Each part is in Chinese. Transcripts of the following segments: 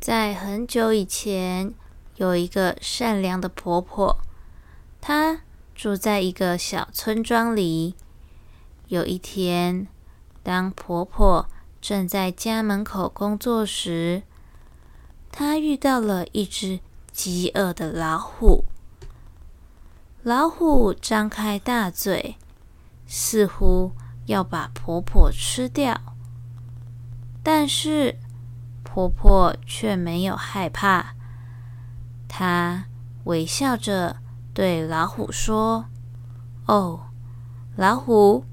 在很久以前，有一个善良的婆婆，她住在一个小村庄里。有一天，当婆婆正在家门口工作时，她遇到了一只饥饿的老虎。老虎张开大嘴，似乎要把婆婆吃掉，但是婆婆却没有害怕。她微笑着对老虎说：“哦，老虎。”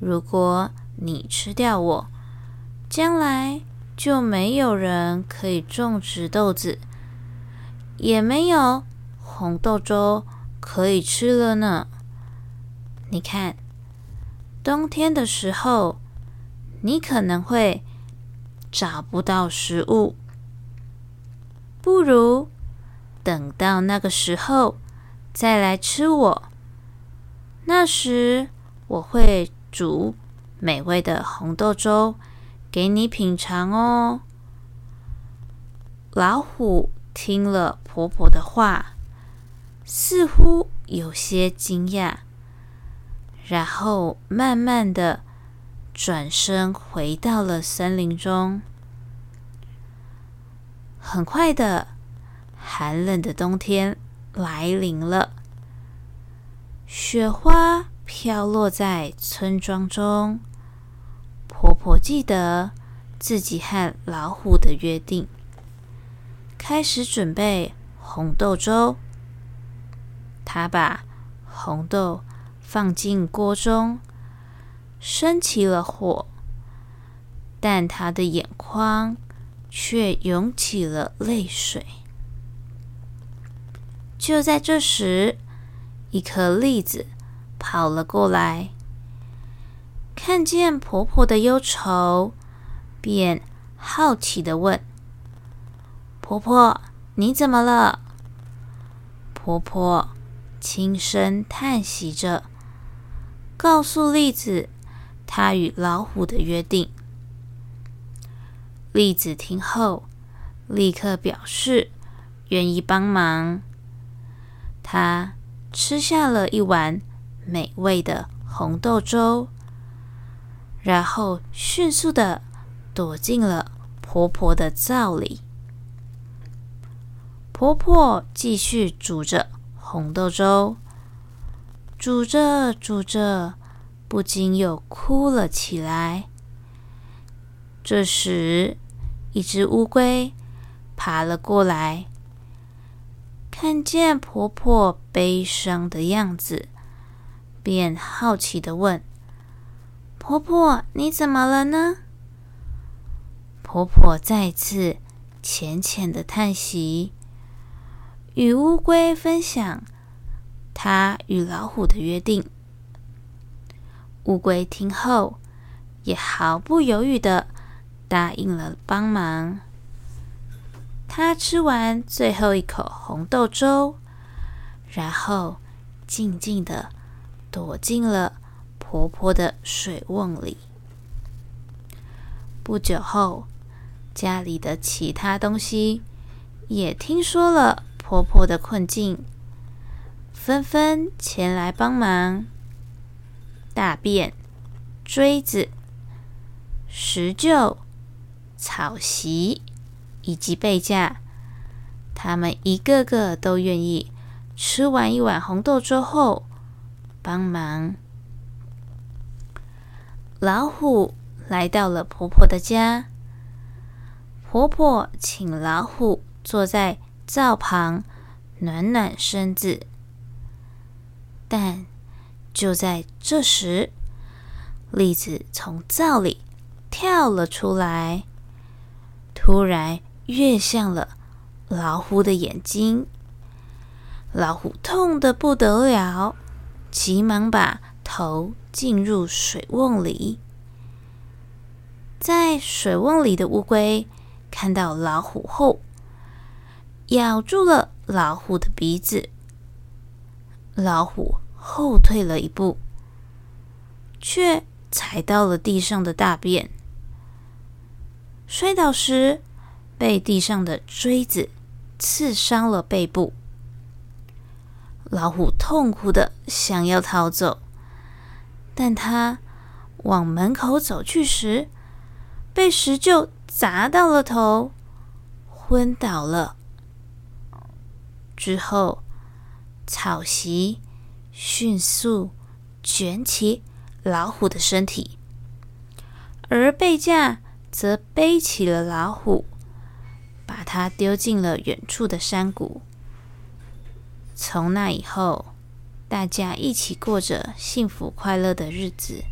如果你吃掉我，将来就没有人可以种植豆子，也没有红豆粥可以吃了呢。你看，冬天的时候，你可能会找不到食物。不如等到那个时候再来吃我，那时我会。煮美味的红豆粥给你品尝哦。老虎听了婆婆的话，似乎有些惊讶，然后慢慢的转身回到了森林中。很快的，寒冷的冬天来临了，雪花。飘落在村庄中。婆婆记得自己和老虎的约定，开始准备红豆粥。她把红豆放进锅中，升起了火，但她的眼眶却涌起了泪水。就在这时，一颗栗子。跑了过来，看见婆婆的忧愁，便好奇的问：“婆婆，你怎么了？”婆婆轻声叹息着，告诉栗子她与老虎的约定。栗子听后，立刻表示愿意帮忙。她吃下了一碗。美味的红豆粥，然后迅速的躲进了婆婆的灶里。婆婆继续煮着红豆粥，煮着煮着，不禁又哭了起来。这时，一只乌龟爬了过来，看见婆婆悲伤的样子。便好奇的问：“婆婆，你怎么了呢？”婆婆再次浅浅的叹息，与乌龟分享她与老虎的约定。乌龟听后，也毫不犹豫的答应了帮忙。他吃完最后一口红豆粥，然后静静的。躲进了婆婆的水瓮里。不久后，家里的其他东西也听说了婆婆的困境，纷纷前来帮忙。大便、锥子、石臼、草席以及被架，他们一个个都愿意吃完一碗红豆粥后。帮忙，老虎来到了婆婆的家。婆婆请老虎坐在灶旁，暖暖身子。但就在这时，栗子从灶里跳了出来，突然跃向了老虎的眼睛。老虎痛得不得了。急忙把头浸入水瓮里，在水瓮里的乌龟看到老虎后，咬住了老虎的鼻子。老虎后退了一步，却踩到了地上的大便。摔倒时，被地上的锥子刺伤了背部。老虎痛苦的想要逃走，但他往门口走去时，被石臼砸到了头，昏倒了。之后，草席迅速卷起老虎的身体，而贝架则背起了老虎，把它丢进了远处的山谷。从那以后，大家一起过着幸福快乐的日子。